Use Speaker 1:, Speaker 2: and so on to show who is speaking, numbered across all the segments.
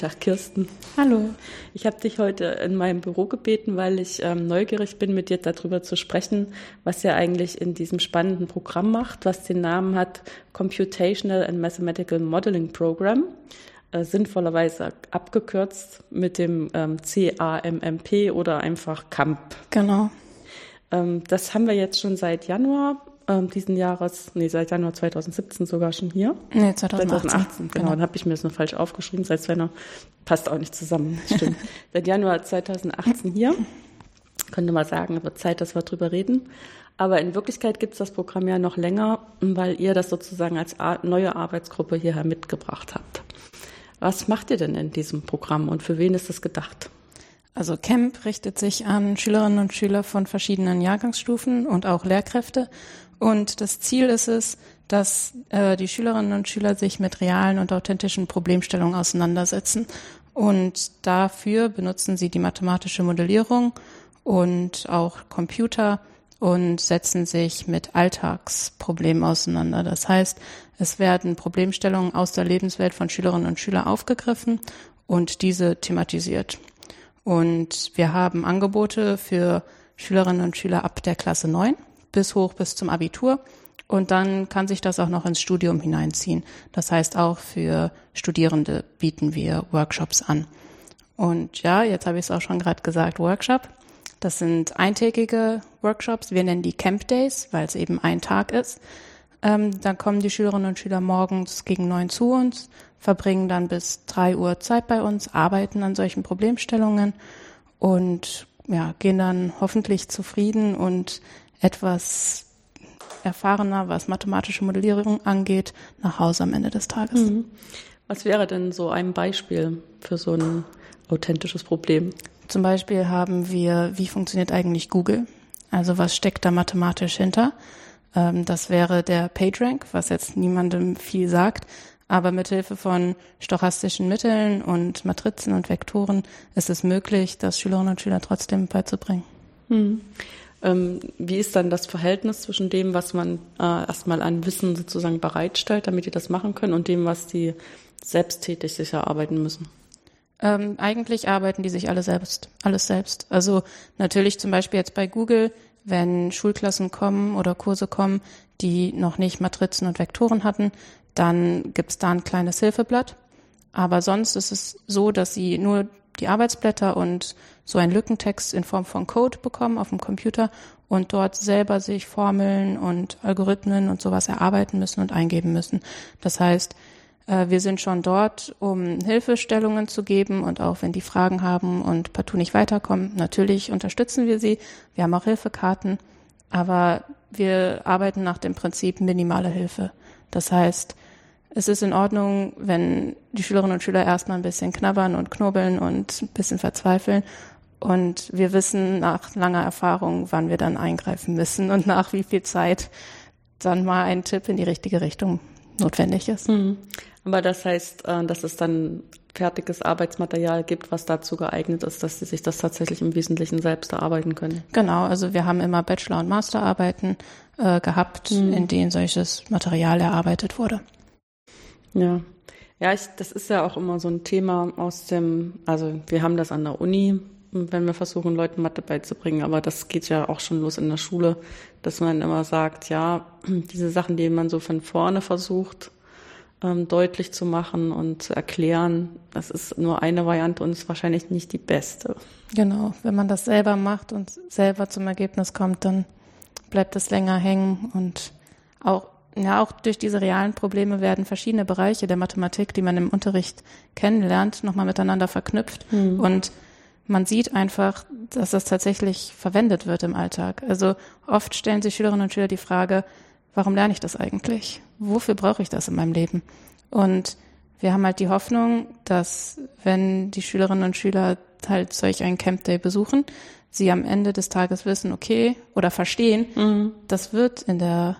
Speaker 1: Tag, Kirsten.
Speaker 2: Hallo.
Speaker 1: Ich habe dich heute in meinem Büro gebeten, weil ich ähm, neugierig bin, mit dir darüber zu sprechen, was ihr eigentlich in diesem spannenden Programm macht, was den Namen hat Computational and Mathematical Modeling Program, äh, sinnvollerweise abgekürzt mit dem ähm, CAMMP oder einfach CAMP.
Speaker 2: Genau.
Speaker 1: Ähm, das haben wir jetzt schon seit Januar ähm, diesen Jahres, nee, seit Januar 2017 sogar schon hier.
Speaker 2: Nee, 2018.
Speaker 1: 2018, genau. genau. Dann habe ich mir das nur falsch aufgeschrieben. Seit Januar passt auch nicht zusammen. Stimmt. seit Januar 2018 hier. Könnte mal sagen, wird Zeit, dass wir drüber reden. Aber in Wirklichkeit gibt es das Programm ja noch länger, weil ihr das sozusagen als neue Arbeitsgruppe hierher mitgebracht habt. Was macht ihr denn in diesem Programm und für wen ist das gedacht?
Speaker 2: Also Camp richtet sich an Schülerinnen und Schüler von verschiedenen Jahrgangsstufen und auch Lehrkräfte und das Ziel ist es, dass äh, die Schülerinnen und Schüler sich mit realen und authentischen Problemstellungen auseinandersetzen. Und dafür benutzen sie die mathematische Modellierung und auch Computer und setzen sich mit Alltagsproblemen auseinander. Das heißt, es werden Problemstellungen aus der Lebenswelt von Schülerinnen und Schülern aufgegriffen und diese thematisiert. Und wir haben Angebote für Schülerinnen und Schüler ab der Klasse 9 bis hoch bis zum Abitur. Und dann kann sich das auch noch ins Studium hineinziehen. Das heißt, auch für Studierende bieten wir Workshops an. Und ja, jetzt habe ich es auch schon gerade gesagt, Workshop. Das sind eintägige Workshops. Wir nennen die Camp Days, weil es eben ein Tag ist. Ähm, dann kommen die Schülerinnen und Schüler morgens gegen neun zu uns, verbringen dann bis drei Uhr Zeit bei uns, arbeiten an solchen Problemstellungen und ja, gehen dann hoffentlich zufrieden und etwas erfahrener, was mathematische Modellierung angeht, nach Hause am Ende des Tages. Mhm.
Speaker 1: Was wäre denn so ein Beispiel für so ein authentisches Problem?
Speaker 2: Zum Beispiel haben wir, wie funktioniert eigentlich Google? Also was steckt da mathematisch hinter? Ähm, das wäre der PageRank, was jetzt niemandem viel sagt. Aber mithilfe von stochastischen Mitteln und Matrizen und Vektoren ist es möglich, das Schülerinnen und Schüler trotzdem beizubringen.
Speaker 1: Hm. Ähm, wie ist dann das Verhältnis zwischen dem, was man äh, erstmal an Wissen sozusagen bereitstellt, damit die das machen können, und dem, was die selbsttätig sich erarbeiten müssen?
Speaker 2: Ähm, eigentlich arbeiten die sich alle selbst, alles selbst. Also natürlich zum Beispiel jetzt bei Google, wenn Schulklassen kommen oder Kurse kommen, die noch nicht Matrizen und Vektoren hatten, dann gibt's da ein kleines Hilfeblatt. Aber sonst ist es so, dass sie nur die Arbeitsblätter und so einen Lückentext in Form von Code bekommen auf dem Computer und dort selber sich Formeln und Algorithmen und sowas erarbeiten müssen und eingeben müssen. Das heißt, äh, wir sind schon dort, um Hilfestellungen zu geben und auch wenn die Fragen haben und partout nicht weiterkommen, natürlich unterstützen wir sie. Wir haben auch Hilfekarten, aber wir arbeiten nach dem Prinzip minimale Hilfe. Das heißt, es ist in Ordnung, wenn die Schülerinnen und Schüler erstmal ein bisschen knabbern und knobeln und ein bisschen verzweifeln. Und wir wissen nach langer Erfahrung, wann wir dann eingreifen müssen und nach wie viel Zeit dann mal ein Tipp in die richtige Richtung notwendig ist. Mhm.
Speaker 1: Aber das heißt, äh, dass es dann fertiges Arbeitsmaterial gibt, was dazu geeignet ist, dass sie sich das tatsächlich im Wesentlichen selbst erarbeiten können.
Speaker 2: Genau, also wir haben immer Bachelor- und Masterarbeiten äh, gehabt, mhm. in denen solches Material erarbeitet wurde.
Speaker 1: Ja. Ja, ich, das ist ja auch immer so ein Thema aus dem, also wir haben das an der Uni, wenn wir versuchen, Leuten Mathe beizubringen, aber das geht ja auch schon los in der Schule, dass man immer sagt, ja, diese Sachen, die man so von vorne versucht, ähm, deutlich zu machen und zu erklären, das ist nur eine Variante und ist wahrscheinlich nicht die beste.
Speaker 2: Genau, wenn man das selber macht und selber zum Ergebnis kommt, dann bleibt es länger hängen und auch ja, auch durch diese realen Probleme werden verschiedene Bereiche der Mathematik, die man im Unterricht kennenlernt, nochmal miteinander verknüpft. Mhm. Und man sieht einfach, dass das tatsächlich verwendet wird im Alltag. Also oft stellen sich Schülerinnen und Schüler die Frage, warum lerne ich das eigentlich? Wofür brauche ich das in meinem Leben? Und wir haben halt die Hoffnung, dass wenn die Schülerinnen und Schüler halt solch ein Camp Day besuchen, sie am Ende des Tages wissen, okay, oder verstehen, mhm. das wird in der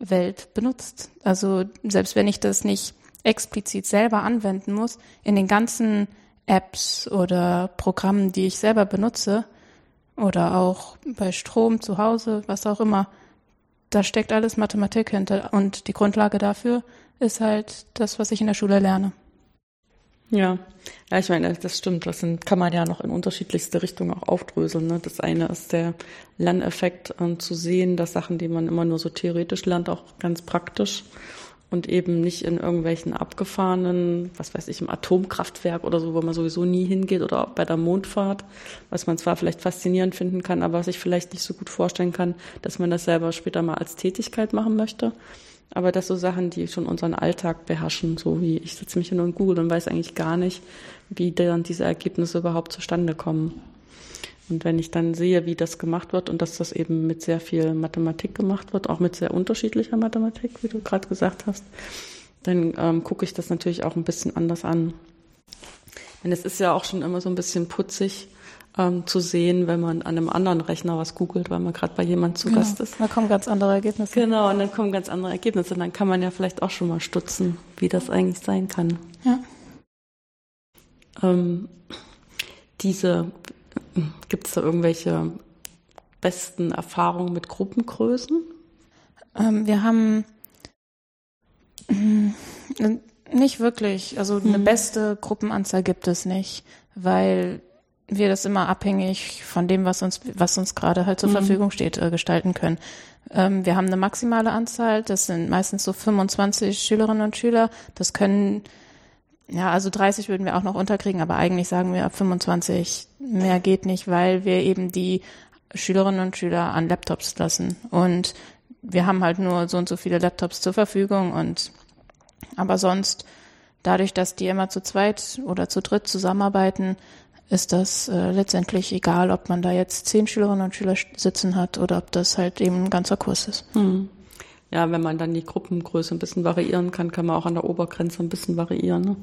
Speaker 2: Welt benutzt. Also selbst wenn ich das nicht explizit selber anwenden muss, in den ganzen Apps oder Programmen, die ich selber benutze, oder auch bei Strom zu Hause, was auch immer, da steckt alles Mathematik hinter. Und die Grundlage dafür ist halt das, was ich in der Schule lerne.
Speaker 1: Ja, ja, ich meine, das stimmt. Das sind, kann man ja noch in unterschiedlichste Richtungen auch aufdröseln. Ne? Das eine ist der Lerneffekt, äh, zu sehen, dass Sachen, die man immer nur so theoretisch lernt, auch ganz praktisch und eben nicht in irgendwelchen abgefahrenen, was weiß ich, im Atomkraftwerk oder so, wo man sowieso nie hingeht oder bei der Mondfahrt, was man zwar vielleicht faszinierend finden kann, aber was ich vielleicht nicht so gut vorstellen kann, dass man das selber später mal als Tätigkeit machen möchte. Aber das so Sachen, die schon unseren Alltag beherrschen, so wie ich sitze mich hin und Google und weiß eigentlich gar nicht, wie dann diese Ergebnisse überhaupt zustande kommen. Und wenn ich dann sehe, wie das gemacht wird und dass das eben mit sehr viel Mathematik gemacht wird, auch mit sehr unterschiedlicher Mathematik, wie du gerade gesagt hast, dann ähm, gucke ich das natürlich auch ein bisschen anders an. Denn es ist ja auch schon immer so ein bisschen putzig, ähm, zu sehen, wenn man an einem anderen Rechner was googelt, weil man gerade bei jemand zu genau. Gast ist.
Speaker 2: Da kommen ganz andere Ergebnisse.
Speaker 1: Genau, und dann kommen ganz andere Ergebnisse. Und dann kann man ja vielleicht auch schon mal stutzen, wie das eigentlich sein kann. Ja. Ähm, diese, gibt es da irgendwelche besten Erfahrungen mit Gruppengrößen?
Speaker 2: Ähm, wir haben äh, nicht wirklich, also eine hm. beste Gruppenanzahl gibt es nicht, weil wir das immer abhängig von dem, was uns, was uns gerade halt zur mhm. Verfügung steht, äh, gestalten können. Ähm, wir haben eine maximale Anzahl, das sind meistens so 25 Schülerinnen und Schüler. Das können, ja, also 30 würden wir auch noch unterkriegen, aber eigentlich sagen wir ab 25 mehr geht nicht, weil wir eben die Schülerinnen und Schüler an Laptops lassen. Und wir haben halt nur so und so viele Laptops zur Verfügung und aber sonst, dadurch, dass die immer zu zweit oder zu dritt zusammenarbeiten, ist das äh, letztendlich egal, ob man da jetzt zehn Schülerinnen und Schüler sitzen hat oder ob das halt eben ein ganzer Kurs ist. Hm.
Speaker 1: Ja, wenn man dann die Gruppengröße ein bisschen variieren kann, kann man auch an der Obergrenze ein bisschen variieren. Ne?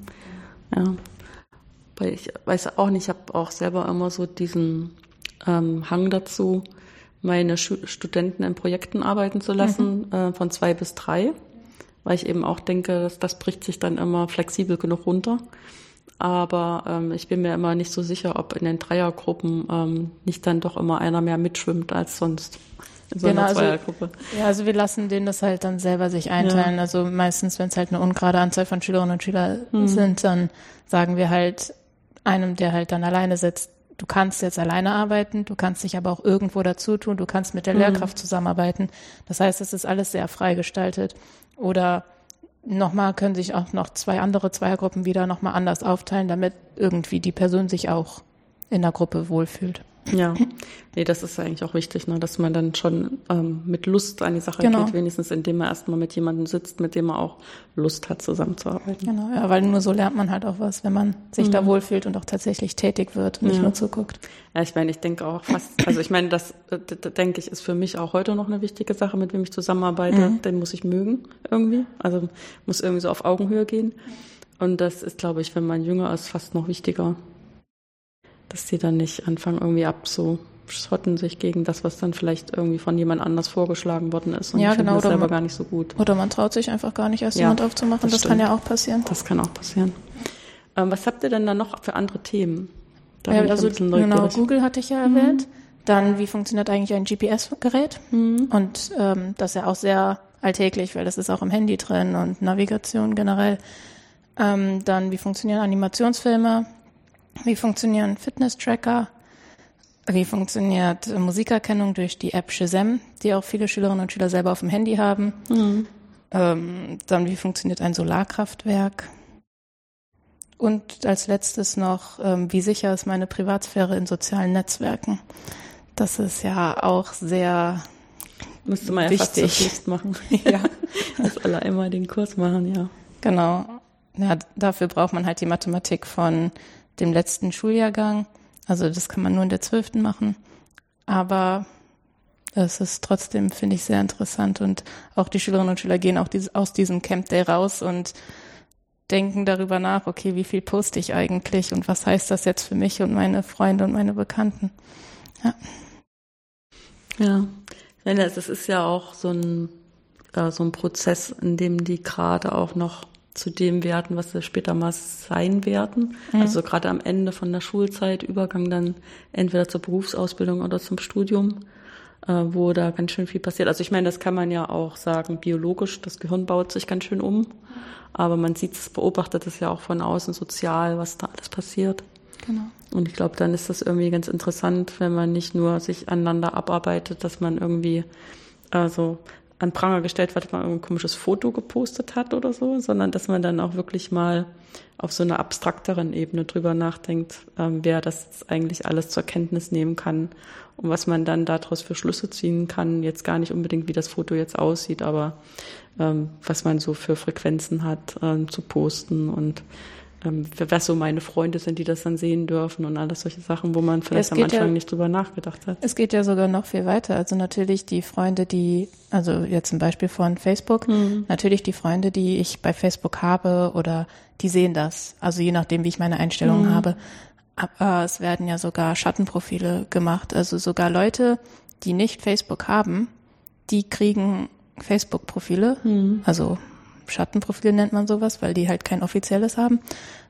Speaker 1: Ja. Weil ich weiß auch nicht, ich habe auch selber immer so diesen ähm, Hang dazu, meine Schu Studenten in Projekten arbeiten zu lassen, mhm. äh, von zwei bis drei, weil ich eben auch denke, dass das bricht sich dann immer flexibel genug runter. Aber ähm, ich bin mir immer nicht so sicher, ob in den Dreiergruppen ähm, nicht dann doch immer einer mehr mitschwimmt als sonst. In so
Speaker 2: genau, einer Zweiergruppe. Also, ja, also wir lassen denen das halt dann selber sich einteilen. Ja. Also meistens, wenn es halt eine ungerade Anzahl von Schülerinnen und Schülern mhm. sind, dann sagen wir halt einem, der halt dann alleine sitzt, du kannst jetzt alleine arbeiten, du kannst dich aber auch irgendwo dazu tun, du kannst mit der mhm. Lehrkraft zusammenarbeiten. Das heißt, es ist alles sehr frei gestaltet. Oder nochmal können sich auch noch zwei andere Zweiergruppen wieder nochmal anders aufteilen, damit irgendwie die Person sich auch in der Gruppe wohlfühlt.
Speaker 1: Ja, nee, das ist eigentlich auch wichtig, ne, dass man dann schon ähm, mit Lust an die Sache genau. geht, wenigstens indem man erstmal mit jemandem sitzt, mit dem man auch Lust hat, zusammenzuarbeiten.
Speaker 2: Genau, ja, weil nur so lernt man halt auch was, wenn man sich mhm. da wohlfühlt und auch tatsächlich tätig wird und ja. nicht nur zuguckt.
Speaker 1: Ja, ich meine, ich denke auch fast, also ich meine, das, das, das denke ich, ist für mich auch heute noch eine wichtige Sache, mit wem ich zusammenarbeite. Mhm. Den muss ich mögen irgendwie, also muss irgendwie so auf Augenhöhe gehen. Und das ist, glaube ich, wenn man jünger ist, fast noch wichtiger dass die dann nicht anfangen, irgendwie abzuschotten sich gegen das, was dann vielleicht irgendwie von jemand anders vorgeschlagen worden ist. Und
Speaker 2: ja, genau.
Speaker 1: das selber man, gar nicht so gut.
Speaker 2: Oder man traut sich einfach gar nicht, erst ja, jemand aufzumachen. Das, das kann ja auch passieren.
Speaker 1: Das kann auch passieren. Ähm, was habt ihr denn da noch für andere Themen?
Speaker 2: Da ja, also genau, Google hatte ich ja mhm. erwähnt. Dann, wie funktioniert eigentlich ein GPS-Gerät? Mhm. Und ähm, das ist ja auch sehr alltäglich, weil das ist auch im Handy drin und Navigation generell. Ähm, dann, wie funktionieren Animationsfilme? Wie funktionieren Fitness-Tracker? Wie funktioniert Musikerkennung durch die App Shazam, die auch viele Schülerinnen und Schüler selber auf dem Handy haben? Mhm. Ähm, dann, wie funktioniert ein Solarkraftwerk? Und als letztes noch, ähm, wie sicher ist meine Privatsphäre in sozialen Netzwerken? Das ist ja auch sehr
Speaker 1: Müsste man ja
Speaker 2: wichtig.
Speaker 1: fast machen. ja. Dass alle einmal den Kurs machen, ja.
Speaker 2: Genau. Ja, dafür braucht man halt die Mathematik von dem letzten Schuljahrgang. Also das kann man nur in der zwölften machen. Aber es ist trotzdem, finde ich, sehr interessant. Und auch die Schülerinnen und Schüler gehen auch aus diesem Camp Day raus und denken darüber nach, okay, wie viel poste ich eigentlich und was heißt das jetzt für mich und meine Freunde und meine Bekannten. Ja.
Speaker 1: Ja, ich meine, es ist ja auch so ein, äh, so ein Prozess, in dem die gerade auch noch zu dem werden, was sie später mal sein werden. Mhm. Also gerade am Ende von der Schulzeit, Übergang dann entweder zur Berufsausbildung oder zum Studium, äh, wo da ganz schön viel passiert. Also ich meine, das kann man ja auch sagen, biologisch, das Gehirn baut sich ganz schön um, aber man sieht es, beobachtet es ja auch von außen sozial, was da alles passiert. Genau. Und ich glaube, dann ist das irgendwie ganz interessant, wenn man nicht nur sich aneinander abarbeitet, dass man irgendwie also an Pranger gestellt wird, dass man ein komisches Foto gepostet hat oder so, sondern dass man dann auch wirklich mal auf so einer abstrakteren Ebene drüber nachdenkt, ähm, wer das eigentlich alles zur Kenntnis nehmen kann und was man dann daraus für Schlüsse ziehen kann. Jetzt gar nicht unbedingt, wie das Foto jetzt aussieht, aber ähm, was man so für Frequenzen hat ähm, zu posten und ähm, wer so meine Freunde sind, die das dann sehen dürfen und alles solche Sachen, wo man vielleicht am Anfang ja, nicht drüber nachgedacht hat.
Speaker 2: Es geht ja sogar noch viel weiter. Also natürlich die Freunde, die, also jetzt zum Beispiel von Facebook, mhm. natürlich die Freunde, die ich bei Facebook habe oder die sehen das. Also je nachdem, wie ich meine Einstellungen mhm. habe. Aber es werden ja sogar Schattenprofile gemacht. Also sogar Leute, die nicht Facebook haben, die kriegen Facebook-Profile. Mhm. Also Schattenprofil nennt man sowas, weil die halt kein offizielles haben,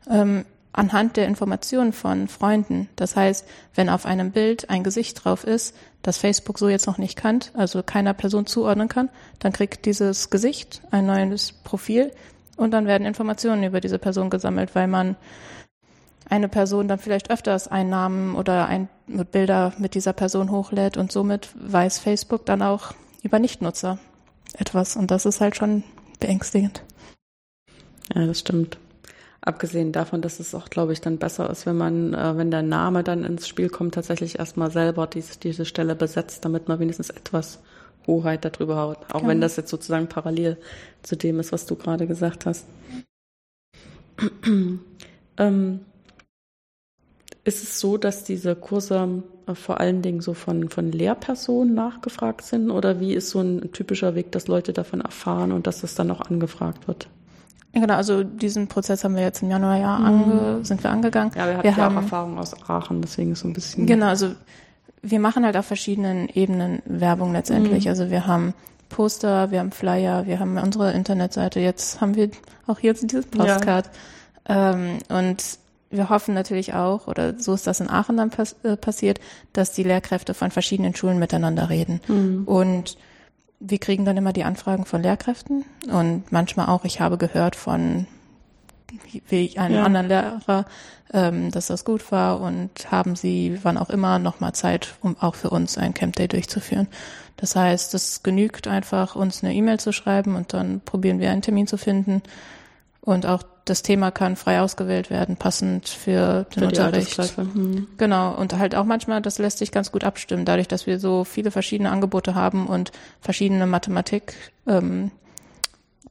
Speaker 2: ähm, anhand der Informationen von Freunden. Das heißt, wenn auf einem Bild ein Gesicht drauf ist, das Facebook so jetzt noch nicht kannt, also keiner Person zuordnen kann, dann kriegt dieses Gesicht ein neues Profil und dann werden Informationen über diese Person gesammelt, weil man eine Person dann vielleicht öfters einen Namen oder ein, Bilder mit dieser Person hochlädt und somit weiß Facebook dann auch über Nichtnutzer etwas und das ist halt schon beängstigend.
Speaker 1: Ja, das stimmt. Abgesehen davon, dass es auch, glaube ich, dann besser ist, wenn man, äh, wenn der Name dann ins Spiel kommt, tatsächlich erstmal selber dies, diese Stelle besetzt, damit man wenigstens etwas Hoheit darüber hat. Auch genau. wenn das jetzt sozusagen parallel zu dem ist, was du gerade gesagt hast. ähm, ist es so, dass diese Kurse vor allen Dingen so von, von Lehrpersonen nachgefragt sind? Oder wie ist so ein typischer Weg, dass Leute davon erfahren und dass das dann auch angefragt wird?
Speaker 2: Ja, genau, also diesen Prozess haben wir jetzt im Januar ja ange, mhm. sind wir angegangen.
Speaker 1: Ja, wir hatten wir ja haben, auch Erfahrung aus Aachen, deswegen so ein bisschen.
Speaker 2: Genau, also wir machen halt auf verschiedenen Ebenen Werbung letztendlich. Mhm. Also wir haben Poster, wir haben Flyer, wir haben unsere Internetseite, jetzt haben wir auch hier dieses Postcard. Ja. Ähm, und wir hoffen natürlich auch, oder so ist das in Aachen dann pass äh, passiert, dass die Lehrkräfte von verschiedenen Schulen miteinander reden. Mhm. Und wir kriegen dann immer die Anfragen von Lehrkräften und manchmal auch, ich habe gehört von wie einem ja. anderen Lehrer, ähm, dass das gut war und haben sie, wann auch immer, nochmal Zeit, um auch für uns ein Camp Day durchzuführen. Das heißt, es genügt einfach, uns eine E-Mail zu schreiben und dann probieren wir einen Termin zu finden und auch das Thema kann frei ausgewählt werden, passend für den für Unterricht. Mhm. Genau. Und halt auch manchmal, das lässt sich ganz gut abstimmen, dadurch, dass wir so viele verschiedene Angebote haben und verschiedene Mathematik ähm,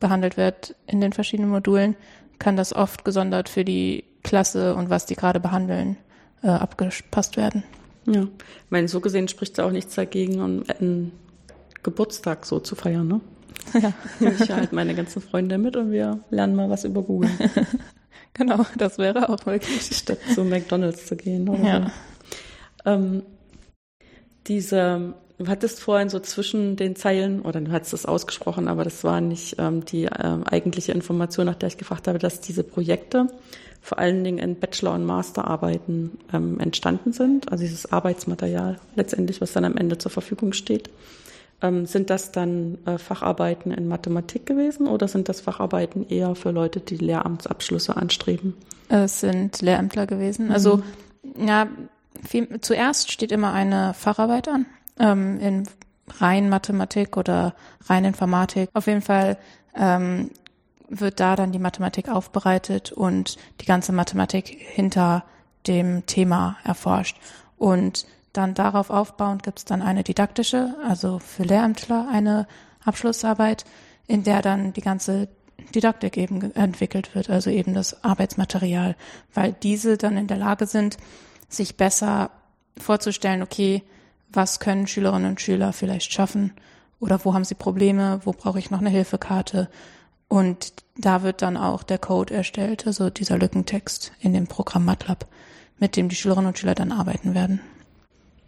Speaker 2: behandelt wird in den verschiedenen Modulen, kann das oft gesondert für die Klasse und was die gerade behandeln, äh, abgepasst werden.
Speaker 1: Ja, ich meine, so gesehen spricht da auch nichts dagegen, um einen Geburtstag so zu feiern, ne? Ja. Ich halt meine ganzen Freunde mit und wir lernen mal was über Google.
Speaker 2: genau, das wäre auch möglich.
Speaker 1: Statt zu McDonalds zu gehen. Oder ja. Ähm, diese, du hattest vorhin so zwischen den Zeilen, oder du hattest es ausgesprochen, aber das war nicht ähm, die ähm, eigentliche Information, nach der ich gefragt habe, dass diese Projekte vor allen Dingen in Bachelor- und Masterarbeiten ähm, entstanden sind, also dieses Arbeitsmaterial letztendlich, was dann am Ende zur Verfügung steht. Ähm, sind das dann äh, Facharbeiten in Mathematik gewesen oder sind das Facharbeiten eher für Leute, die Lehramtsabschlüsse anstreben?
Speaker 2: Es sind Lehrämtler gewesen. Also mhm. ja, viel, zuerst steht immer eine Facharbeit an ähm, in rein Mathematik oder rein Informatik. Auf jeden Fall ähm, wird da dann die Mathematik aufbereitet und die ganze Mathematik hinter dem Thema erforscht. Und dann darauf aufbauend gibt es dann eine didaktische, also für Lehrämtler eine Abschlussarbeit, in der dann die ganze Didaktik eben entwickelt wird, also eben das Arbeitsmaterial, weil diese dann in der Lage sind, sich besser vorzustellen, okay, was können Schülerinnen und Schüler vielleicht schaffen oder wo haben sie Probleme, wo brauche ich noch eine Hilfekarte Und da wird dann auch der Code erstellt, also dieser Lückentext in dem Programm MATLAB, mit dem die Schülerinnen und Schüler dann arbeiten werden.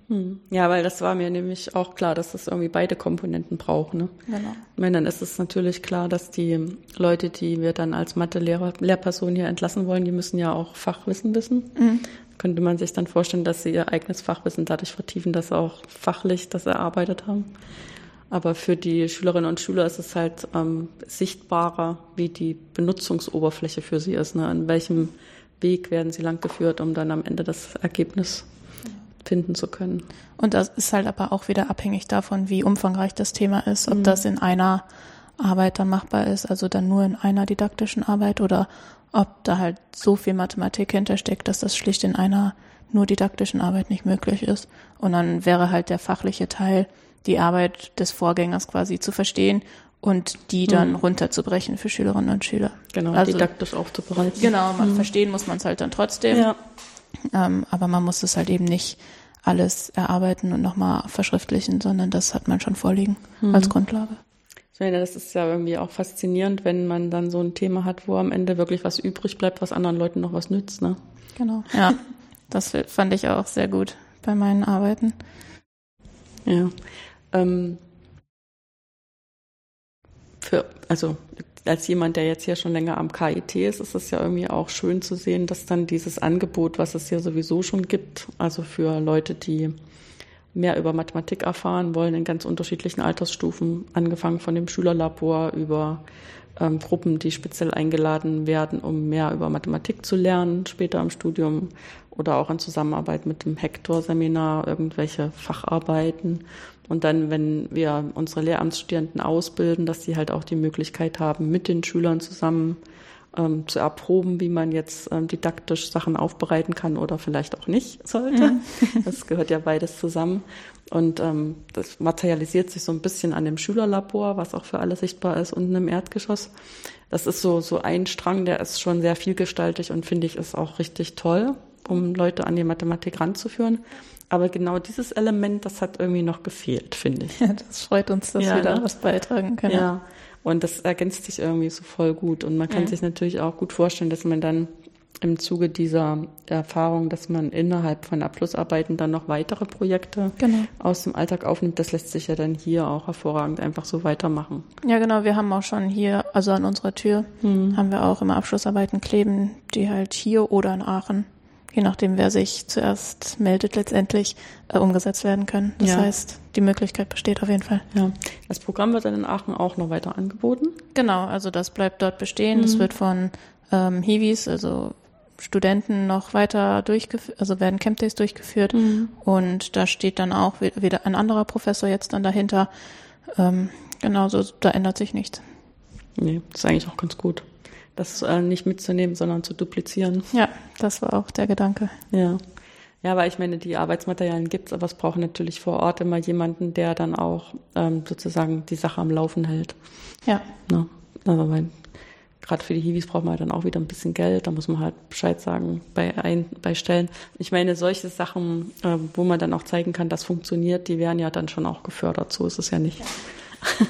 Speaker 1: Hm. Ja, weil das war mir nämlich auch klar, dass das irgendwie beide Komponenten braucht. Ne? Genau. Ich meine, dann ist es natürlich klar, dass die Leute, die wir dann als Mathe-Lehrer, Lehrperson hier entlassen wollen, die müssen ja auch Fachwissen wissen. Mhm. Könnte man sich dann vorstellen, dass sie ihr eigenes Fachwissen dadurch vertiefen, dass sie auch fachlich das erarbeitet haben. Aber für die Schülerinnen und Schüler ist es halt ähm, sichtbarer, wie die Benutzungsoberfläche für sie ist. Ne? An welchem Weg werden sie langgeführt, um dann am Ende das Ergebnis finden zu können.
Speaker 2: Und das ist halt aber auch wieder abhängig davon, wie umfangreich das Thema ist, ob mhm. das in einer Arbeit dann machbar ist, also dann nur in einer didaktischen Arbeit oder ob da halt so viel Mathematik hintersteckt, dass das schlicht in einer nur didaktischen Arbeit nicht möglich ist. Und dann wäre halt der fachliche Teil, die Arbeit des Vorgängers quasi zu verstehen und die dann mhm. runterzubrechen für Schülerinnen und Schüler.
Speaker 1: Genau, also, didaktisch aufzubereiten.
Speaker 2: Genau, man mhm. verstehen muss man es halt dann trotzdem. Ja. Ähm, aber man muss es halt eben nicht alles erarbeiten und nochmal verschriftlichen, sondern das hat man schon vorliegen mhm. als Grundlage.
Speaker 1: Ich meine, das ist ja irgendwie auch faszinierend, wenn man dann so ein Thema hat, wo am Ende wirklich was übrig bleibt, was anderen Leuten noch was nützt, ne?
Speaker 2: Genau. Ja, das fand ich auch sehr gut bei meinen Arbeiten.
Speaker 1: Ja. Ähm, für, also als jemand, der jetzt hier schon länger am KIT ist, ist es ja irgendwie auch schön zu sehen, dass dann dieses Angebot, was es hier sowieso schon gibt, also für Leute, die mehr über Mathematik erfahren wollen, in ganz unterschiedlichen Altersstufen, angefangen von dem Schülerlabor über ähm, Gruppen, die speziell eingeladen werden, um mehr über Mathematik zu lernen, später im Studium oder auch in Zusammenarbeit mit dem Hector-Seminar, irgendwelche Facharbeiten und dann, wenn wir unsere Lehramtsstudenten ausbilden, dass sie halt auch die Möglichkeit haben, mit den Schülern zusammen ähm, zu erproben, wie man jetzt ähm, didaktisch Sachen aufbereiten kann oder vielleicht auch nicht sollte. Mhm. Das gehört ja beides zusammen. Und ähm, das materialisiert sich so ein bisschen an dem Schülerlabor, was auch für alle sichtbar ist, unten im Erdgeschoss. Das ist so, so ein Strang, der ist schon sehr vielgestaltig und finde ich ist auch richtig toll, um Leute an die Mathematik ranzuführen. Aber genau dieses Element, das hat irgendwie noch gefehlt, finde ich.
Speaker 2: Ja, das freut uns, dass ja, wir da ne? was beitragen können.
Speaker 1: Ja, und das ergänzt sich irgendwie so voll gut. Und man kann mhm. sich natürlich auch gut vorstellen, dass man dann im Zuge dieser Erfahrung, dass man innerhalb von Abschlussarbeiten dann noch weitere Projekte genau. aus dem Alltag aufnimmt, das lässt sich ja dann hier auch hervorragend einfach so weitermachen.
Speaker 2: Ja, genau. Wir haben auch schon hier, also an unserer Tür, mhm. haben wir auch immer Abschlussarbeiten kleben, die halt hier oder in Aachen je nachdem, wer sich zuerst meldet, letztendlich äh, umgesetzt werden können. Das ja. heißt, die Möglichkeit besteht auf jeden Fall.
Speaker 1: Ja. Das Programm wird dann in Aachen auch noch weiter angeboten?
Speaker 2: Genau, also das bleibt dort bestehen. Es mhm. wird von ähm, Hiwis, also Studenten noch weiter durchgeführt, also werden Camp Days durchgeführt mhm. und da steht dann auch wieder ein anderer Professor jetzt dann dahinter. Ähm, genauso, da ändert sich nichts.
Speaker 1: Nee, das ist eigentlich auch ganz gut das äh, nicht mitzunehmen, sondern zu duplizieren.
Speaker 2: Ja, das war auch der Gedanke.
Speaker 1: Ja. Ja, weil ich meine, die Arbeitsmaterialien gibt's, aber es braucht natürlich vor Ort immer jemanden, der dann auch ähm, sozusagen die Sache am Laufen hält.
Speaker 2: Ja.
Speaker 1: Ne? Also weil gerade für die Hiwis braucht man halt dann auch wieder ein bisschen Geld, da muss man halt Bescheid sagen bei, ein, bei Stellen. Ich meine, solche Sachen, äh, wo man dann auch zeigen kann, das funktioniert, die werden ja dann schon auch gefördert. So ist es ja nicht. Ja.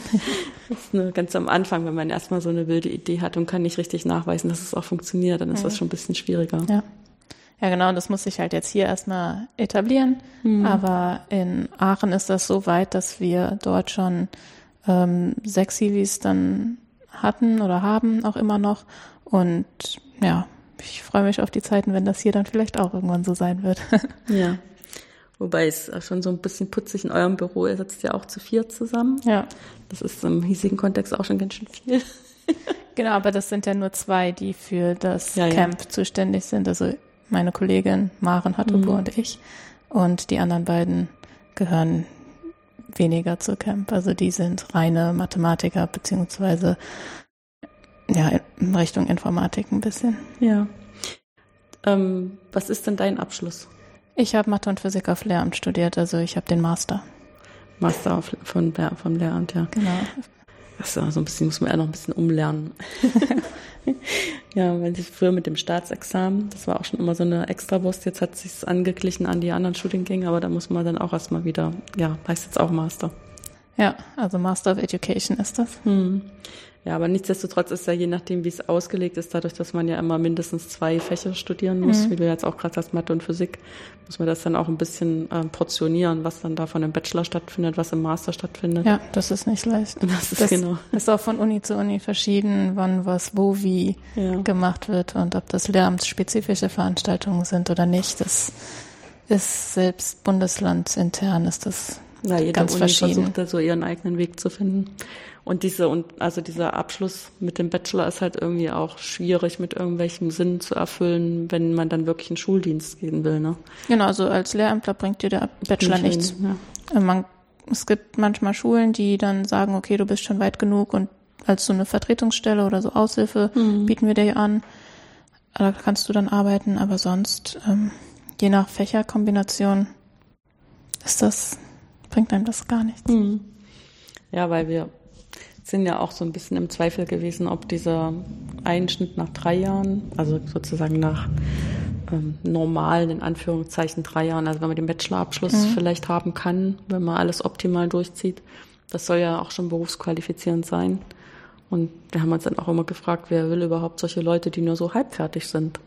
Speaker 1: das ist nur ganz am Anfang, wenn man erstmal so eine wilde Idee hat und kann nicht richtig nachweisen, dass es auch funktioniert, dann ist das schon ein bisschen schwieriger.
Speaker 2: Ja. Ja, genau, und das muss sich halt jetzt hier erstmal etablieren. Mhm. Aber in Aachen ist das so weit, dass wir dort schon ähm, sechs Civis dann hatten oder haben auch immer noch. Und ja, ich freue mich auf die Zeiten, wenn das hier dann vielleicht auch irgendwann so sein wird.
Speaker 1: Ja. Wobei es schon so ein bisschen putzig in eurem Büro, ihr sitzt ja auch zu vier zusammen.
Speaker 2: Ja.
Speaker 1: Das ist im hiesigen Kontext auch schon ganz schön viel.
Speaker 2: genau, aber das sind ja nur zwei, die für das ja, Camp ja. zuständig sind. Also meine Kollegin Maren Hattebu mhm. und ich. Und die anderen beiden gehören weniger zur Camp. Also die sind reine Mathematiker beziehungsweise ja, in Richtung Informatik ein bisschen.
Speaker 1: Ja. Ähm, was ist denn dein Abschluss?
Speaker 2: Ich habe Mathe und Physik auf Lehramt studiert, also ich habe den Master.
Speaker 1: Master auf, von, vom Lehramt, ja.
Speaker 2: Genau.
Speaker 1: Das ist so ein bisschen, muss man ja noch ein bisschen umlernen. ja, wenn sich früher mit dem Staatsexamen, das war auch schon immer so eine Extrawurst, jetzt hat sich angeglichen an die anderen Studiengänge, aber da muss man dann auch erstmal wieder, ja, heißt jetzt auch Master.
Speaker 2: Ja, also Master of Education ist das.
Speaker 1: Hm. Ja, aber nichtsdestotrotz ist ja je nachdem, wie es ausgelegt ist, dadurch, dass man ja immer mindestens zwei Fächer studieren muss, mhm. wie du jetzt auch gerade sagst, Mathe und Physik, muss man das dann auch ein bisschen äh, portionieren, was dann davon im Bachelor stattfindet, was im Master stattfindet.
Speaker 2: Ja, das ist nicht leicht.
Speaker 1: Das ist das genau.
Speaker 2: ist auch von Uni zu Uni verschieden, wann was wo wie ja. gemacht wird und ob das lehramtsspezifische Veranstaltungen sind oder nicht. Das ist selbst bundeslandintern ist das
Speaker 1: ja, jede
Speaker 2: ganz
Speaker 1: Uni
Speaker 2: verschieden.
Speaker 1: versucht da so ihren eigenen Weg zu finden. Und diese und also dieser Abschluss mit dem Bachelor ist halt irgendwie auch schwierig mit irgendwelchen Sinn zu erfüllen, wenn man dann wirklich in Schuldienst gehen will. Ne?
Speaker 2: Genau, also als Lehramtler bringt dir der Bachelor
Speaker 1: Nicht
Speaker 2: nichts. Äh, Man, es gibt manchmal Schulen, die dann sagen, okay, du bist schon weit genug und als so eine Vertretungsstelle oder so Aushilfe
Speaker 1: Mhm.
Speaker 2: bieten wir dir an. Da kannst du dann arbeiten, aber sonst, ähm, je nach Fächerkombination, ist das, bringt einem das gar nichts.
Speaker 1: Mhm. Ja, weil wir sind ja auch so ein bisschen im Zweifel gewesen, ob dieser Einschnitt nach drei Jahren, also sozusagen nach ähm, normalen, in Anführungszeichen, drei Jahren, also wenn man den Bachelorabschluss
Speaker 2: Mhm.
Speaker 1: vielleicht haben kann, wenn man alles optimal durchzieht, das soll ja auch schon berufsqualifizierend sein. Und wir haben uns dann auch immer gefragt, wer will überhaupt solche Leute, die nur so halbfertig sind.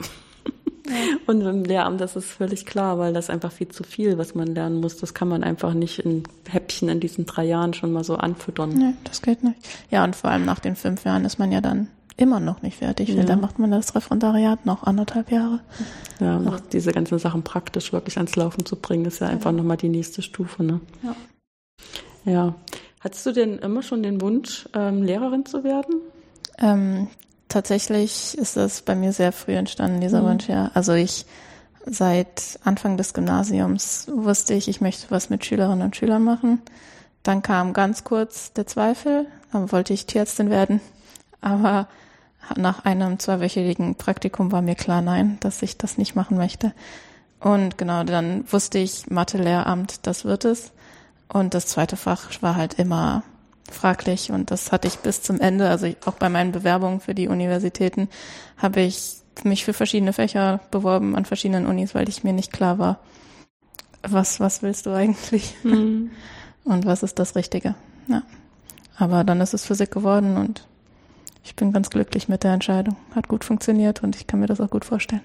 Speaker 1: Und im Lehramt, das ist völlig klar, weil das einfach viel zu viel, was man lernen muss. Das kann man einfach nicht in Häppchen in diesen drei Jahren schon mal so anfüttern.
Speaker 2: Nee, das geht nicht. Ja, und vor allem nach den fünf Jahren ist man ja dann immer noch nicht fertig.
Speaker 1: Ja.
Speaker 2: Ja. Dann macht man das Referendariat noch anderthalb Jahre.
Speaker 1: Ja, noch diese ganzen Sachen praktisch wirklich ans Laufen zu bringen, ist ja einfach nochmal die nächste Stufe. Ne?
Speaker 2: Ja.
Speaker 1: Ja. Hattest du denn immer schon den Wunsch, ähm, Lehrerin zu werden?
Speaker 2: Ähm, tatsächlich ist das bei mir sehr früh entstanden, dieser
Speaker 1: Mhm.
Speaker 2: Wunsch, ja. Also ich seit Anfang des Gymnasiums wusste ich, ich möchte was mit Schülerinnen und Schülern machen. Dann kam ganz kurz der Zweifel, dann wollte ich Tierärztin werden. Aber nach einem zweiwöchigen Praktikum war mir klar, nein, dass ich das nicht machen möchte. Und genau, dann wusste ich, Mathe-Lehramt, das wird es. Und das zweite Fach war halt immer fraglich und das hatte ich bis zum Ende, also ich, auch bei meinen Bewerbungen für die Universitäten habe ich mich für verschiedene Fächer beworben an verschiedenen Unis, weil ich mir nicht klar war, was, was willst du eigentlich und was ist das Richtige. Ja. Aber dann ist es Physik geworden und ich bin ganz glücklich mit der Entscheidung. Hat gut funktioniert und ich kann mir das auch gut vorstellen.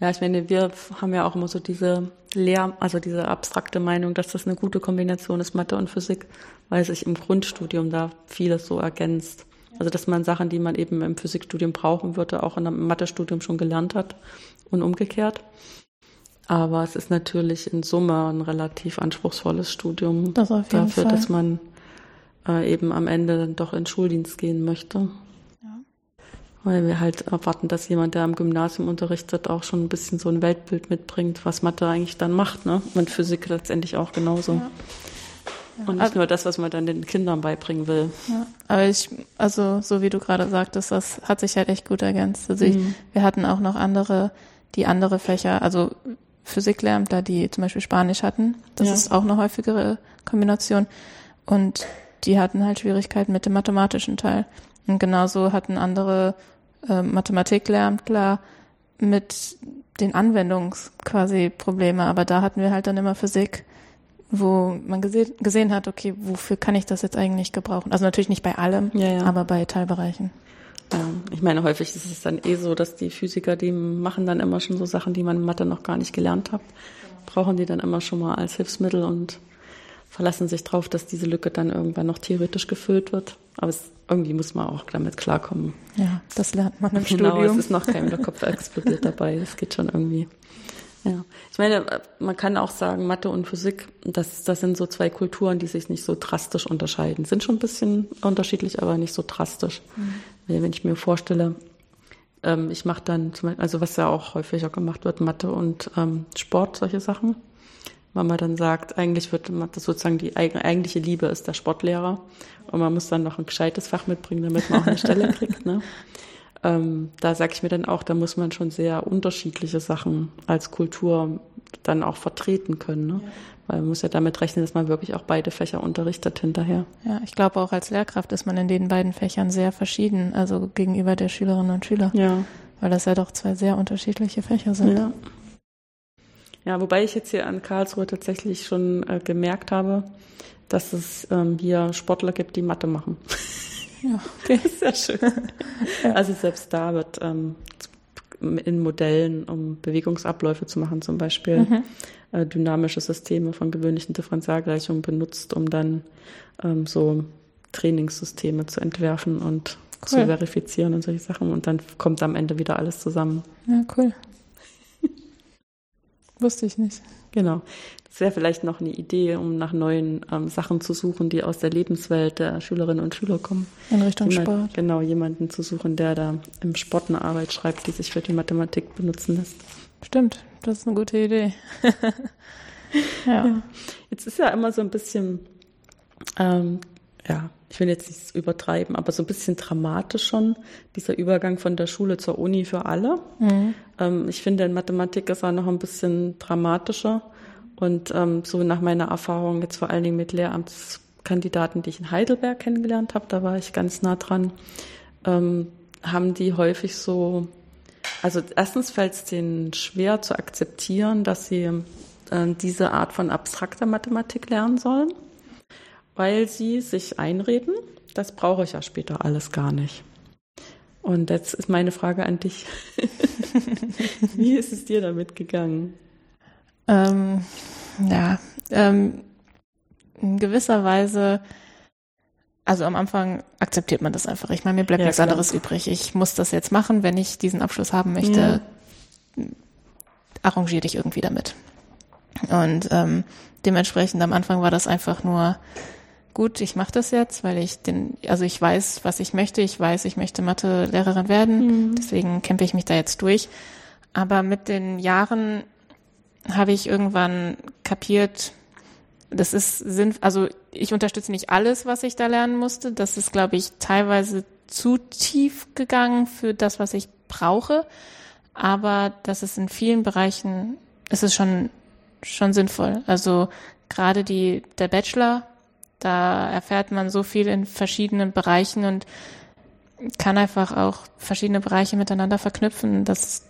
Speaker 1: Ja, ich meine, wir haben ja auch immer so diese Lehr-, also diese abstrakte Meinung, dass das eine gute Kombination ist, Mathe und Physik, weil sich im Grundstudium da vieles so ergänzt. Also, dass man Sachen, die man eben im Physikstudium brauchen würde, auch in einem Mathestudium schon gelernt hat und umgekehrt. Aber es ist natürlich in Summe ein relativ anspruchsvolles Studium
Speaker 2: Das
Speaker 1: dafür,
Speaker 2: Fall.
Speaker 1: dass man äh, eben am Ende dann doch in Schuldienst gehen möchte.
Speaker 2: Ja.
Speaker 1: Weil wir halt erwarten, dass jemand, der am Gymnasium unterrichtet, auch schon ein bisschen so ein Weltbild mitbringt, was Mathe eigentlich dann macht, ne? Und Physik letztendlich auch genauso.
Speaker 2: Ja.
Speaker 1: Und nicht nur das, was man dann den Kindern beibringen will.
Speaker 2: Ja, aber ich, also so wie du gerade sagtest, das hat sich halt echt gut ergänzt. Also ich,
Speaker 1: Mhm.
Speaker 2: wir hatten auch noch andere, die andere Fächer, also Physiklehramtler, die zum Beispiel Spanisch hatten. Das
Speaker 1: Ja.
Speaker 2: ist auch eine häufigere Kombination. Und die hatten halt Schwierigkeiten mit dem mathematischen Teil. Und genauso hatten andere äh, Mathematiklehramtler mit den Anwendungs quasi Probleme. Aber da hatten wir halt dann immer Physik, wo man gese gesehen hat, okay, wofür kann ich das jetzt eigentlich gebrauchen? Also natürlich nicht bei allem,
Speaker 1: Ja, ja.
Speaker 2: aber bei Teilbereichen.
Speaker 1: Ja, ich meine, häufig ist es dann eh so, dass die Physiker, die machen dann immer schon so Sachen, die man in Mathe noch gar nicht gelernt hat, brauchen die dann immer schon mal als Hilfsmittel und verlassen sich drauf, dass diese Lücke dann irgendwann noch theoretisch gefüllt wird. Aber es, irgendwie muss man auch damit klarkommen.
Speaker 2: Ja, das lernt man im
Speaker 1: Genau,
Speaker 2: Studium.
Speaker 1: es ist noch kein Kopf explodiert dabei. Es geht schon irgendwie. Ja, ich meine, man kann auch sagen, Mathe und Physik, das, das sind so zwei Kulturen, die sich nicht so drastisch unterscheiden. Sind schon ein bisschen unterschiedlich, aber nicht so drastisch. Weil Wenn ich mir vorstelle, ähm, ich mache dann, zum Beispiel, also was ja auch häufiger gemacht wird, Mathe und ähm, Sport, solche Sachen. Weil man dann sagt, eigentlich wird man das sozusagen die eig- eigentliche Liebe ist der Sportlehrer und man muss dann noch ein gescheites Fach mitbringen, damit man auch eine Stelle kriegt. Ne? Ähm, da sage ich mir dann auch, da muss man schon sehr unterschiedliche Sachen als Kultur dann auch vertreten können. Ne? Weil man muss ja damit rechnen, dass man wirklich auch beide Fächer unterrichtet hinterher.
Speaker 2: Ja, ich glaube auch als Lehrkraft ist man in den beiden Fächern sehr verschieden, also gegenüber der Schülerinnen und Schüler,
Speaker 1: Ja.
Speaker 2: weil das ja doch zwei sehr unterschiedliche Fächer sind.
Speaker 1: Ja. Ja, wobei ich jetzt hier an Karlsruhe tatsächlich schon äh, gemerkt habe, dass es ähm, hier Sportler gibt, die Mathe machen.
Speaker 2: Ja, okay.
Speaker 1: Sehr schön. Also selbst da wird ähm, in Modellen, um Bewegungsabläufe zu machen, zum Beispiel
Speaker 2: Mhm.
Speaker 1: äh, dynamische Systeme von gewöhnlichen Differentialgleichungen benutzt, um dann ähm, so Trainingssysteme zu entwerfen und zu
Speaker 2: Cool.
Speaker 1: verifizieren und solche Sachen. Und dann kommt am Ende wieder alles zusammen.
Speaker 2: Ja, cool. Wusste ich nicht.
Speaker 1: Genau. Das wäre vielleicht noch eine Idee, um nach neuen ähm, Sachen zu suchen, die aus der Lebenswelt der Schülerinnen und Schüler kommen.
Speaker 2: In Richtung
Speaker 1: Jemand-
Speaker 2: Sport.
Speaker 1: Genau, jemanden zu suchen, der da im Sport eine Arbeit schreibt, die sich für die Mathematik benutzen lässt.
Speaker 2: Stimmt, das ist eine gute Idee. ja.
Speaker 1: Jetzt ist ja immer so ein bisschen, ähm, ja, ich will jetzt nicht übertreiben, aber so ein bisschen dramatisch schon, dieser Übergang von der Schule zur Uni für alle.
Speaker 2: Mhm.
Speaker 1: Ähm, ich finde, in Mathematik ist er noch ein bisschen dramatischer. Und ähm, so nach meiner Erfahrung jetzt vor allen Dingen mit Lehramtskandidaten, die ich in Heidelberg kennengelernt habe, da war ich ganz nah dran, ähm, haben die häufig so, also erstens fällt es denen schwer zu akzeptieren, dass sie äh, diese Art von abstrakter Mathematik lernen sollen, weil sie sich einreden, das brauche ich ja später alles gar nicht. Und jetzt ist meine Frage an dich. Wie ist es dir damit gegangen?
Speaker 2: Ähm, ja, ähm, in gewisser Weise, also am Anfang akzeptiert man das einfach. Ich meine, mir bleibt
Speaker 1: Ja,
Speaker 2: nichts
Speaker 1: klar.
Speaker 2: anderes übrig. Ich muss das jetzt machen, wenn ich diesen Abschluss haben möchte. Arrangier dich irgendwie damit. Und ähm, dementsprechend am Anfang war das einfach nur gut, ich mache das jetzt, weil ich den, also ich weiß, was ich möchte. Ich weiß, ich möchte Mathe-Lehrerin werden. Deswegen kämpfe ich mich da jetzt durch. Aber mit den Jahren habe ich irgendwann kapiert, das ist Sinn, also ich unterstütze nicht alles, was ich da lernen musste. Das ist, glaube ich, teilweise zu tief gegangen für das, was ich brauche. Aber das ist in vielen Bereichen, ist es schon, schon sinnvoll. Also gerade die, der Bachelor, da erfährt man so viel in verschiedenen Bereichen und kann einfach auch verschiedene Bereiche miteinander verknüpfen. Das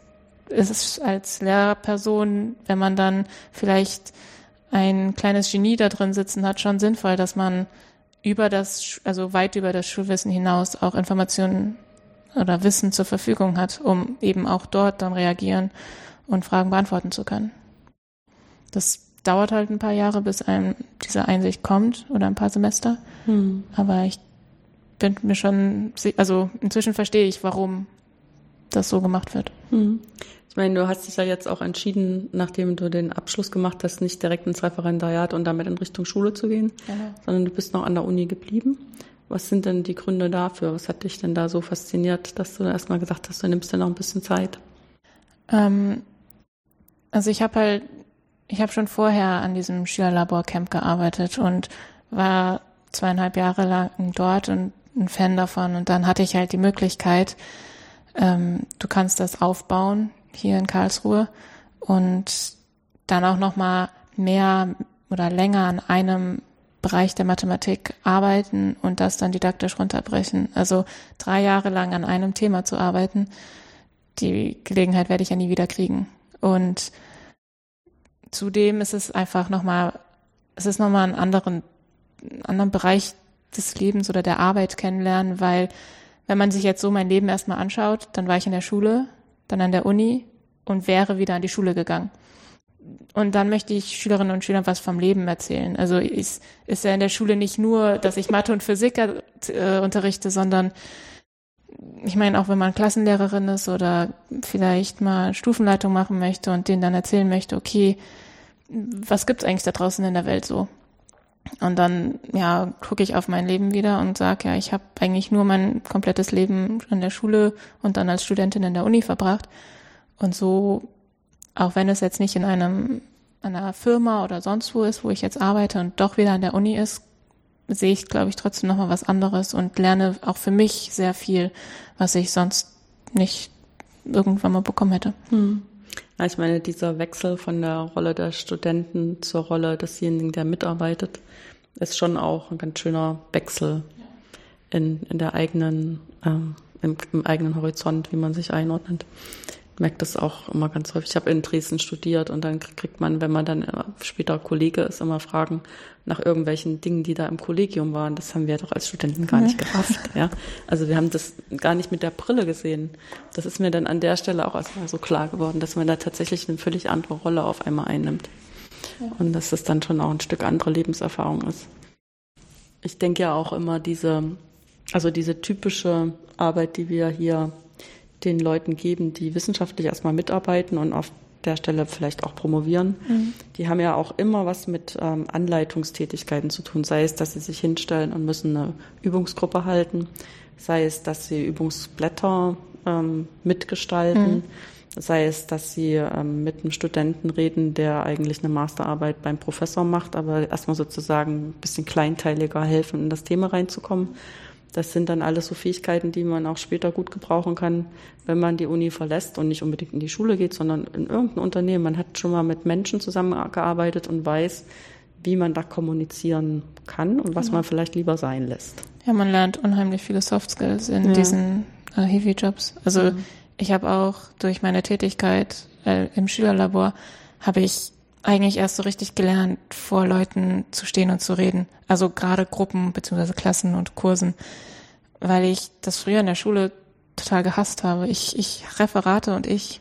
Speaker 2: ist als Lehrperson, wenn man dann vielleicht ein kleines Genie da drin sitzen hat, schon sinnvoll, dass man über das, also weit über das Schulwissen hinaus auch Informationen oder Wissen zur Verfügung hat, um eben auch dort dann reagieren und Fragen beantworten zu können. Das dauert halt ein paar Jahre, bis einem diese Einsicht kommt oder ein paar Semester.
Speaker 1: Hm.
Speaker 2: Aber ich bin mir schon, also inzwischen verstehe ich, warum das so gemacht wird.
Speaker 1: Hm. Ich meine, du hast dich ja jetzt auch entschieden, nachdem du den Abschluss gemacht hast, nicht direkt ins Referendariat und damit in Richtung Schule zu gehen,
Speaker 2: Genau.
Speaker 1: sondern du bist noch an der Uni geblieben. Was sind denn die Gründe dafür? Was hat dich denn da so fasziniert, dass du erstmal gesagt hast, du nimmst dir noch ein bisschen Zeit?
Speaker 2: Ähm, also ich habe halt, ich habe schon vorher an diesem Schülerlaborcamp gearbeitet und war zweieinhalb Jahre lang dort und ein Fan davon. Und dann hatte ich halt die Möglichkeit, ähm, du kannst das aufbauen hier in Karlsruhe und dann auch noch mal mehr oder länger an einem Bereich der Mathematik arbeiten und das dann didaktisch runterbrechen. Also drei Jahre lang an einem Thema zu arbeiten, die Gelegenheit werde ich ja nie wieder kriegen. Und zudem ist es einfach nochmal, es ist nochmal einen anderen, einen anderen Bereich des Lebens oder der Arbeit kennenlernen, weil wenn man sich jetzt so mein Leben erstmal anschaut, dann war ich in der Schule, dann an der Uni und wäre wieder an die Schule gegangen. Und dann möchte ich Schülerinnen und Schülern was vom Leben erzählen. Also ist, ist ja in der Schule nicht nur, dass ich Mathe und Physik äh, unterrichte, sondern ich meine, auch wenn man Klassenlehrerin ist oder vielleicht mal Stufenleitung machen möchte und denen dann erzählen möchte, okay, was gibt's eigentlich da draußen in der Welt so? Und dann, ja, gucke ich auf mein Leben wieder und sage, ja, ich habe eigentlich nur mein komplettes Leben in der Schule und dann als Studentin in der Uni verbracht. Und so, auch wenn es jetzt nicht in einem einer Firma oder sonst wo ist, wo ich jetzt arbeite und doch wieder an der Uni ist, sehe ich, glaube ich, trotzdem nochmal was anderes und lerne auch für mich sehr viel, was ich sonst nicht irgendwann mal bekommen hätte.
Speaker 1: Hm. Ja, ich meine, dieser Wechsel von der Rolle der Studenten zur Rolle desjenigen, der mitarbeitet, ist schon auch ein ganz schöner Wechsel in, in der eigenen, ähm, im, im eigenen Horizont, wie man sich einordnet. Merke das auch immer ganz häufig. Ich habe in Dresden studiert und dann kriegt man, wenn man dann später Kollege ist, immer Fragen nach irgendwelchen Dingen, die da im Kollegium waren. Das haben wir doch als Studenten gar nicht gerafft. Ja? Also wir haben das gar nicht mit der Brille gesehen. Das ist mir dann an der Stelle auch erstmal so klar geworden, dass man da tatsächlich eine völlig andere Rolle auf einmal einnimmt. Ja. Und dass das dann schon auch ein Stück andere Lebenserfahrung ist. Ich denke ja auch immer diese, also diese typische Arbeit, die wir hier den Leuten geben, die wissenschaftlich erstmal mitarbeiten und auf der Stelle vielleicht auch promovieren. Mhm. Die haben ja auch immer was mit ähm, Anleitungstätigkeiten zu tun, sei es, dass sie sich hinstellen und müssen eine Übungsgruppe halten, sei es, dass sie Übungsblätter ähm, mitgestalten, mhm. sei es, dass sie ähm, mit einem Studenten reden, der eigentlich eine Masterarbeit beim Professor macht, aber erstmal sozusagen ein bisschen kleinteiliger helfen, in das Thema reinzukommen. Das sind dann alles so Fähigkeiten, die man auch später gut gebrauchen kann, wenn man die Uni verlässt und nicht unbedingt in die Schule geht, sondern in irgendein Unternehmen. Man hat schon mal mit Menschen zusammengearbeitet und weiß, wie man da kommunizieren kann und was ja. man vielleicht lieber sein lässt.
Speaker 2: Ja, man lernt unheimlich viele Soft Skills in ja. diesen äh, Heavy-Jobs. Also mhm. ich habe auch durch meine Tätigkeit äh, im Schülerlabor habe ich eigentlich erst so richtig gelernt, vor Leuten zu stehen und zu reden. Also gerade Gruppen beziehungsweise Klassen und Kursen, weil ich das früher in der Schule total gehasst habe. Ich, ich Referate und ich,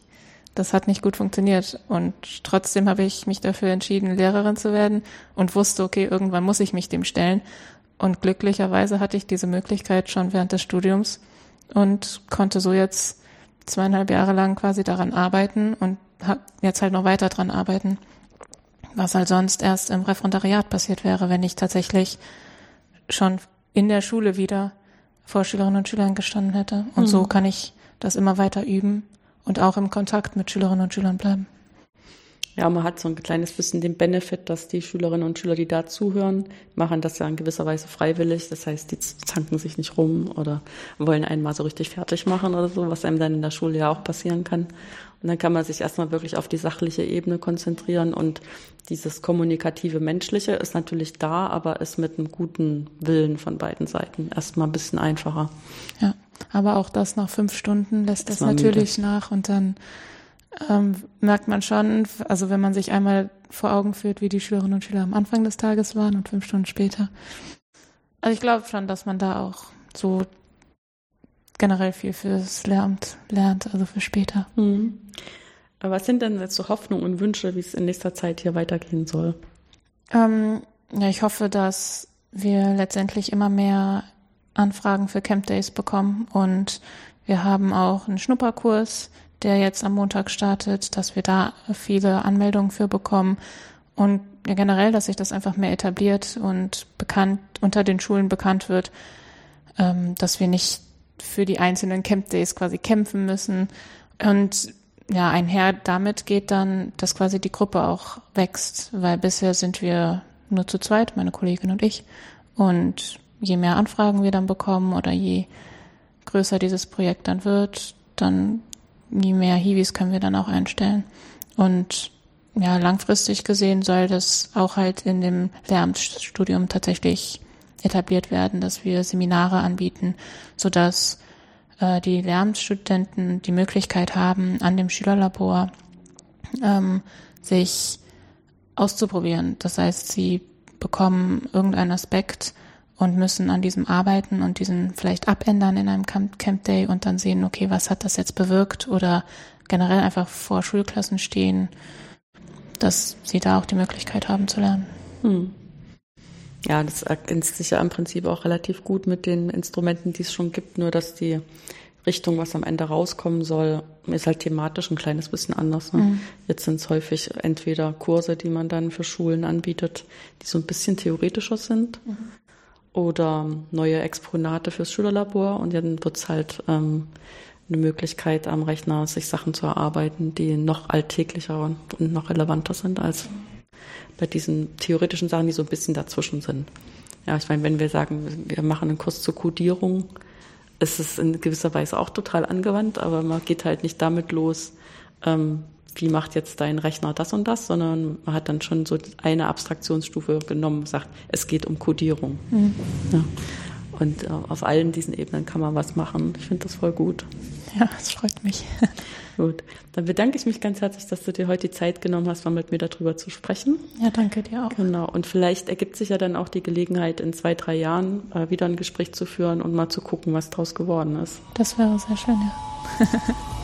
Speaker 2: das hat nicht gut funktioniert. Und trotzdem habe ich mich dafür entschieden, Lehrerin zu werden und wusste, okay, irgendwann muss ich mich dem stellen. Und glücklicherweise hatte ich diese Möglichkeit schon während des Studiums und konnte so jetzt zweieinhalb Jahre lang quasi daran arbeiten und jetzt halt noch weiter dran arbeiten was halt sonst erst im Referendariat passiert wäre, wenn ich tatsächlich schon in der Schule wieder vor Schülerinnen und Schülern gestanden hätte. Und mhm. so kann ich das immer weiter üben und auch im Kontakt mit Schülerinnen und Schülern bleiben.
Speaker 1: Ja, man hat so ein kleines bisschen den Benefit, dass die Schülerinnen und Schüler, die da zuhören, machen das ja in gewisser Weise freiwillig. Das heißt, die zanken sich nicht rum oder wollen einen mal so richtig fertig machen oder so, was einem dann in der Schule ja auch passieren kann. Und dann kann man sich erstmal wirklich auf die sachliche Ebene konzentrieren und dieses kommunikative Menschliche ist natürlich da, aber ist mit einem guten Willen von beiden Seiten erstmal ein bisschen einfacher.
Speaker 2: Ja, aber auch das nach fünf Stunden lässt das natürlich müde. nach und dann ähm, merkt man schon, also wenn man sich einmal vor Augen führt, wie die Schülerinnen und Schüler am Anfang des Tages waren und fünf Stunden später. Also ich glaube schon, dass man da auch so generell viel fürs Lehramt lernt, also für später. Mhm.
Speaker 1: Aber was sind denn jetzt so Hoffnungen und Wünsche, wie es in nächster Zeit hier weitergehen soll?
Speaker 2: Ähm, ja, ich hoffe, dass wir letztendlich immer mehr Anfragen für Camp Days bekommen und wir haben auch einen Schnupperkurs, der jetzt am Montag startet, dass wir da viele Anmeldungen für bekommen und ja, generell, dass sich das einfach mehr etabliert und bekannt unter den Schulen bekannt wird, ähm, dass wir nicht für die einzelnen Camp Days quasi kämpfen müssen und ja, einher damit geht dann, dass quasi die Gruppe auch wächst, weil bisher sind wir nur zu zweit, meine Kollegin und ich. Und je mehr Anfragen wir dann bekommen oder je größer dieses Projekt dann wird, dann je mehr Hiwis können wir dann auch einstellen. Und ja, langfristig gesehen soll das auch halt in dem Lehramtsstudium tatsächlich etabliert werden, dass wir Seminare anbieten, sodass äh, die Lehramtsstudenten die Möglichkeit haben, an dem Schülerlabor ähm, sich auszuprobieren. Das heißt, sie bekommen irgendeinen Aspekt und müssen an diesem arbeiten und diesen vielleicht abändern in einem Camp, Camp Day und dann sehen, okay, was hat das jetzt bewirkt oder generell einfach vor Schulklassen stehen, dass sie da auch die Möglichkeit haben zu lernen. Hm.
Speaker 1: Ja, das ergänzt sich ja im Prinzip auch relativ gut mit den Instrumenten, die es schon gibt, nur dass die Richtung, was am Ende rauskommen soll, ist halt thematisch ein kleines bisschen anders. Ne? Mhm. Jetzt sind es häufig entweder Kurse, die man dann für Schulen anbietet, die so ein bisschen theoretischer sind, mhm. oder neue Exponate fürs Schülerlabor und dann wird es halt ähm, eine Möglichkeit am Rechner, sich Sachen zu erarbeiten, die noch alltäglicher und noch relevanter sind als bei diesen theoretischen Sachen, die so ein bisschen dazwischen sind. Ja, ich meine, wenn wir sagen, wir machen einen Kurs zur Codierung, ist es in gewisser Weise auch total angewandt, aber man geht halt nicht damit los, ähm, wie macht jetzt dein Rechner das und das, sondern man hat dann schon so eine Abstraktionsstufe genommen und sagt, es geht um Codierung. Mhm. Ja. Und äh, auf allen diesen Ebenen kann man was machen. Ich finde das voll gut.
Speaker 2: Ja, das freut mich.
Speaker 1: Gut, dann bedanke ich mich ganz herzlich, dass du dir heute die Zeit genommen hast, mal mit mir darüber zu sprechen.
Speaker 2: Ja, danke dir auch.
Speaker 1: Genau, und vielleicht ergibt sich ja dann auch die Gelegenheit, in zwei, drei Jahren äh, wieder ein Gespräch zu führen und mal zu gucken, was draus geworden ist.
Speaker 2: Das wäre sehr schön, ja.